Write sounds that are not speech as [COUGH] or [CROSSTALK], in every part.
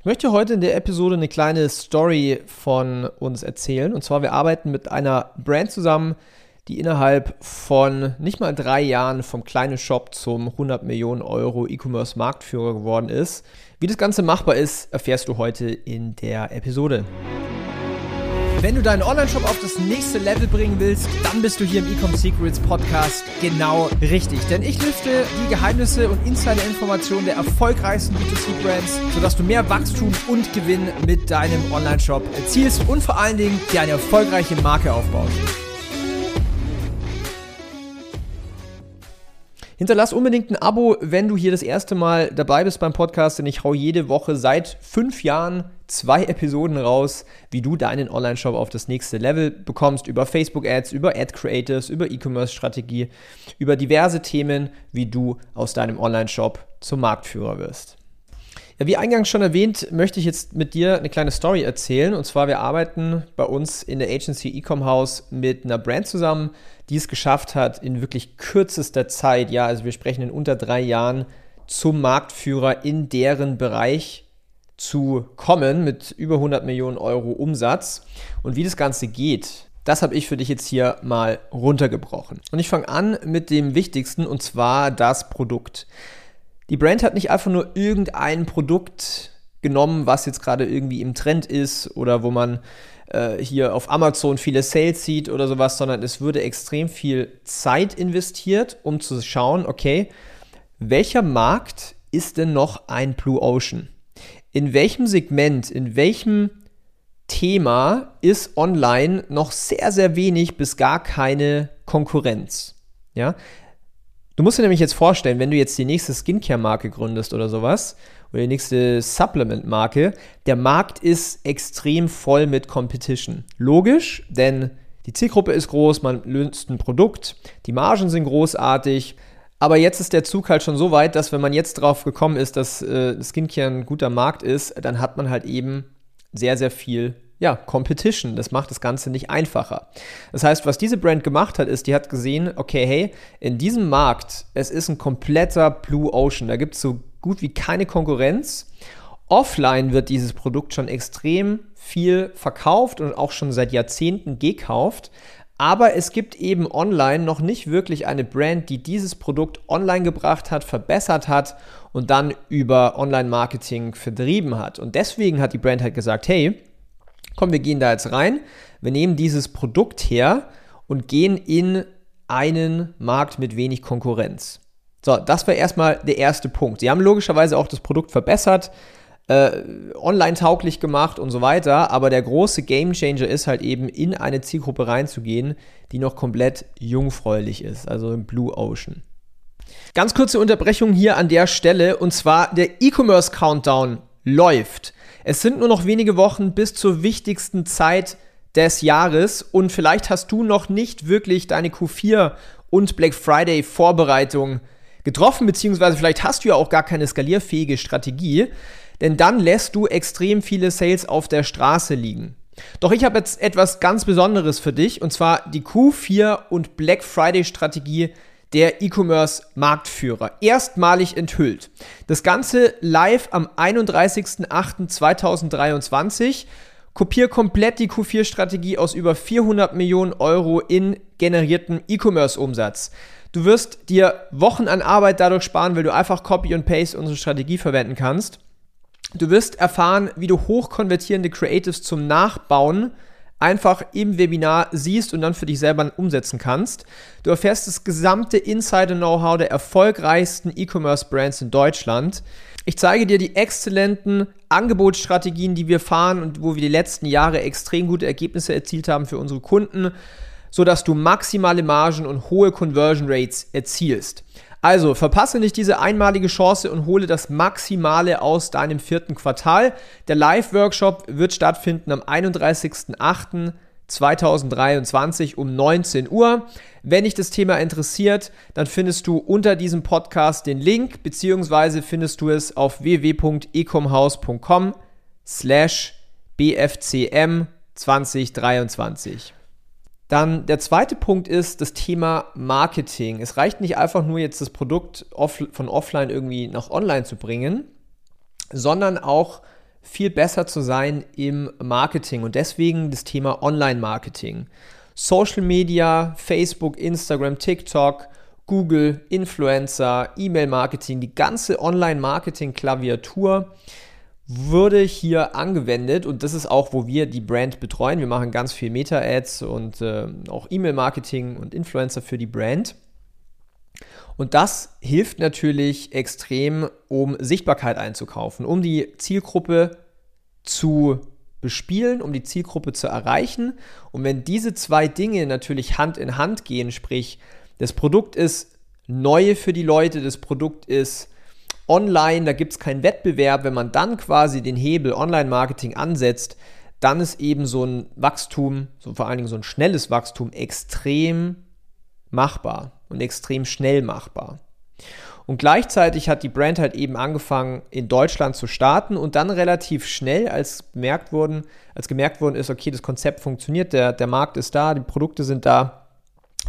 Ich möchte heute in der Episode eine kleine Story von uns erzählen. Und zwar, wir arbeiten mit einer Brand zusammen, die innerhalb von nicht mal drei Jahren vom kleinen Shop zum 100 Millionen Euro E-Commerce Marktführer geworden ist. Wie das Ganze machbar ist, erfährst du heute in der Episode. Wenn du deinen Online-Shop auf das nächste Level bringen willst, dann bist du hier im Ecom Secrets Podcast genau richtig. Denn ich lüfte die Geheimnisse und Insider-Informationen der erfolgreichsten B2C-Brands, sodass du mehr Wachstum und Gewinn mit deinem Online-Shop erzielst und vor allen Dingen dir eine erfolgreiche Marke aufbaust. Hinterlass unbedingt ein Abo, wenn du hier das erste Mal dabei bist beim Podcast, denn ich hau jede Woche seit fünf Jahren zwei [LAUGHS] Episoden raus, wie du deinen Online-Shop auf das nächste Level bekommst, über Facebook-Ads, über Ad-Creators, über E-Commerce-Strategie, über diverse Themen, wie du aus deinem Online-Shop zum Marktführer wirst. Wie eingangs schon erwähnt, möchte ich jetzt mit dir eine kleine Story erzählen. Und zwar, wir arbeiten bei uns in der Agency Ecom House mit einer Brand zusammen, die es geschafft hat, in wirklich kürzester Zeit, ja, also wir sprechen in unter drei Jahren, zum Marktführer in deren Bereich zu kommen mit über 100 Millionen Euro Umsatz. Und wie das Ganze geht, das habe ich für dich jetzt hier mal runtergebrochen. Und ich fange an mit dem Wichtigsten, und zwar das Produkt. Die Brand hat nicht einfach nur irgendein Produkt genommen, was jetzt gerade irgendwie im Trend ist oder wo man äh, hier auf Amazon viele Sales sieht oder sowas, sondern es wurde extrem viel Zeit investiert, um zu schauen, okay, welcher Markt ist denn noch ein Blue Ocean? In welchem Segment, in welchem Thema ist online noch sehr, sehr wenig bis gar keine Konkurrenz? Ja, Du musst dir nämlich jetzt vorstellen, wenn du jetzt die nächste Skincare-Marke gründest oder sowas, oder die nächste Supplement-Marke, der Markt ist extrem voll mit Competition. Logisch, denn die Zielgruppe ist groß, man löst ein Produkt, die Margen sind großartig, aber jetzt ist der Zug halt schon so weit, dass wenn man jetzt drauf gekommen ist, dass äh, Skincare ein guter Markt ist, dann hat man halt eben sehr, sehr viel ja, Competition. Das macht das Ganze nicht einfacher. Das heißt, was diese Brand gemacht hat, ist, die hat gesehen, okay, hey, in diesem Markt, es ist ein kompletter Blue Ocean. Da gibt es so gut wie keine Konkurrenz. Offline wird dieses Produkt schon extrem viel verkauft und auch schon seit Jahrzehnten gekauft. Aber es gibt eben online noch nicht wirklich eine Brand, die dieses Produkt online gebracht hat, verbessert hat und dann über Online-Marketing vertrieben hat. Und deswegen hat die Brand halt gesagt, hey, komm, wir gehen da jetzt rein, wir nehmen dieses Produkt her und gehen in einen Markt mit wenig Konkurrenz. So, das war erstmal der erste Punkt. Sie haben logischerweise auch das Produkt verbessert, äh, online tauglich gemacht und so weiter, aber der große Game Changer ist halt eben in eine Zielgruppe reinzugehen, die noch komplett jungfräulich ist, also im Blue Ocean. Ganz kurze Unterbrechung hier an der Stelle und zwar der E-Commerce Countdown läuft. Es sind nur noch wenige Wochen bis zur wichtigsten Zeit des Jahres und vielleicht hast du noch nicht wirklich deine Q4 und Black Friday Vorbereitung getroffen, beziehungsweise vielleicht hast du ja auch gar keine skalierfähige Strategie, denn dann lässt du extrem viele Sales auf der Straße liegen. Doch ich habe jetzt etwas ganz Besonderes für dich und zwar die Q4 und Black Friday Strategie der E-Commerce-Marktführer, erstmalig enthüllt. Das Ganze live am 31.08.2023. Kopier komplett die Q4-Strategie aus über 400 Millionen Euro in generiertem E-Commerce-Umsatz. Du wirst dir Wochen an Arbeit dadurch sparen, weil du einfach Copy und Paste unsere Strategie verwenden kannst. Du wirst erfahren, wie du hochkonvertierende Creatives zum Nachbauen einfach im Webinar siehst und dann für dich selber umsetzen kannst. Du erfährst das gesamte Insider-Know-how der erfolgreichsten E-Commerce-Brands in Deutschland. Ich zeige dir die exzellenten Angebotsstrategien, die wir fahren und wo wir die letzten Jahre extrem gute Ergebnisse erzielt haben für unsere Kunden, sodass du maximale Margen und hohe Conversion Rates erzielst. Also verpasse nicht diese einmalige Chance und hole das Maximale aus deinem vierten Quartal. Der Live-Workshop wird stattfinden am 31.08.2023 um 19 Uhr. Wenn dich das Thema interessiert, dann findest du unter diesem Podcast den Link, beziehungsweise findest du es auf www.ecomhaus.com slash bfcm 2023. Dann der zweite Punkt ist das Thema Marketing. Es reicht nicht einfach nur jetzt das Produkt off von offline irgendwie nach online zu bringen, sondern auch viel besser zu sein im Marketing und deswegen das Thema Online-Marketing. Social Media, Facebook, Instagram, TikTok, Google, Influencer, E-Mail-Marketing, die ganze Online-Marketing-Klaviatur würde hier angewendet und das ist auch, wo wir die Brand betreuen. Wir machen ganz viel Meta-Ads und äh, auch E-Mail-Marketing und Influencer für die Brand. Und das hilft natürlich extrem, um Sichtbarkeit einzukaufen, um die Zielgruppe zu bespielen, um die Zielgruppe zu erreichen. Und wenn diese zwei Dinge natürlich Hand in Hand gehen, sprich, das Produkt ist neu für die Leute, das Produkt ist online, da gibt es keinen Wettbewerb, wenn man dann quasi den Hebel Online-Marketing ansetzt, dann ist eben so ein Wachstum, so vor allen Dingen so ein schnelles Wachstum extrem machbar und extrem schnell machbar. Und gleichzeitig hat die Brand halt eben angefangen, in Deutschland zu starten und dann relativ schnell, als bemerkt wurden, als gemerkt worden ist, okay, das Konzept funktioniert, der, der Markt ist da, die Produkte sind da,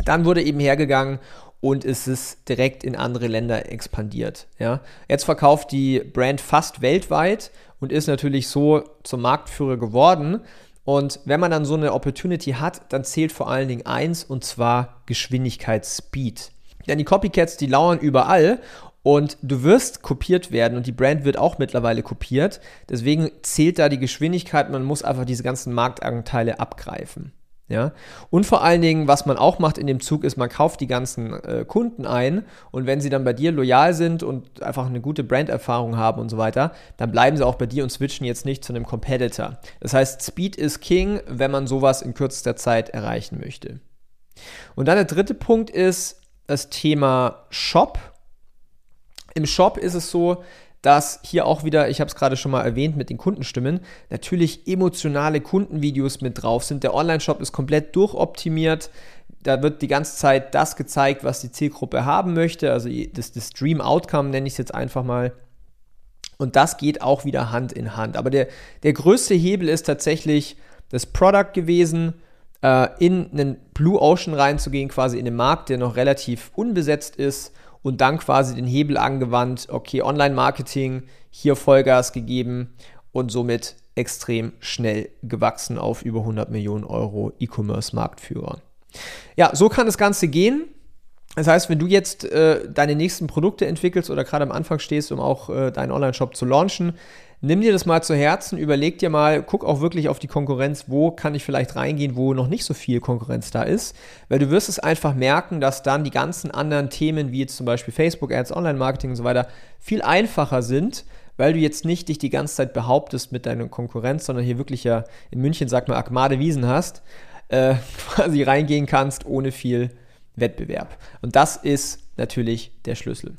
dann wurde eben hergegangen und es ist direkt in andere Länder expandiert. Ja. Jetzt verkauft die Brand fast weltweit und ist natürlich so zum Marktführer geworden. Und wenn man dann so eine Opportunity hat, dann zählt vor allen Dingen eins und zwar Geschwindigkeit, Speed. Denn die Copycats, die lauern überall und du wirst kopiert werden und die Brand wird auch mittlerweile kopiert. Deswegen zählt da die Geschwindigkeit, man muss einfach diese ganzen Marktanteile abgreifen. Ja? Und vor allen Dingen, was man auch macht in dem Zug, ist, man kauft die ganzen äh, Kunden ein und wenn sie dann bei dir loyal sind und einfach eine gute Branderfahrung haben und so weiter, dann bleiben sie auch bei dir und switchen jetzt nicht zu einem Competitor. Das heißt, Speed is King, wenn man sowas in kürzester Zeit erreichen möchte. Und dann der dritte Punkt ist das Thema Shop. Im Shop ist es so, dass hier auch wieder, ich habe es gerade schon mal erwähnt mit den Kundenstimmen, natürlich emotionale Kundenvideos mit drauf sind. Der Online-Shop ist komplett durchoptimiert. Da wird die ganze Zeit das gezeigt, was die Zielgruppe haben möchte. Also das, das Dream Outcome nenne ich es jetzt einfach mal. Und das geht auch wieder Hand in Hand. Aber der, der größte Hebel ist tatsächlich das Product gewesen, äh, in einen Blue Ocean reinzugehen, quasi in den Markt, der noch relativ unbesetzt ist und dann quasi den Hebel angewandt, okay, Online-Marketing, hier Vollgas gegeben und somit extrem schnell gewachsen auf über 100 Millionen Euro E-Commerce-Marktführer. Ja, so kann das Ganze gehen. Das heißt, wenn du jetzt äh, deine nächsten Produkte entwickelst oder gerade am Anfang stehst, um auch äh, deinen Online-Shop zu launchen, nimm dir das mal zu Herzen, überleg dir mal, guck auch wirklich auf die Konkurrenz, wo kann ich vielleicht reingehen, wo noch nicht so viel Konkurrenz da ist, weil du wirst es einfach merken, dass dann die ganzen anderen Themen, wie jetzt zum Beispiel Facebook Ads, Online-Marketing und so weiter, viel einfacher sind, weil du jetzt nicht dich die ganze Zeit behauptest mit deiner Konkurrenz, sondern hier wirklich ja in München, sag mal, Akmade Wiesen hast, äh, [LAUGHS] quasi reingehen kannst ohne viel Wettbewerb. Und das ist natürlich der Schlüssel.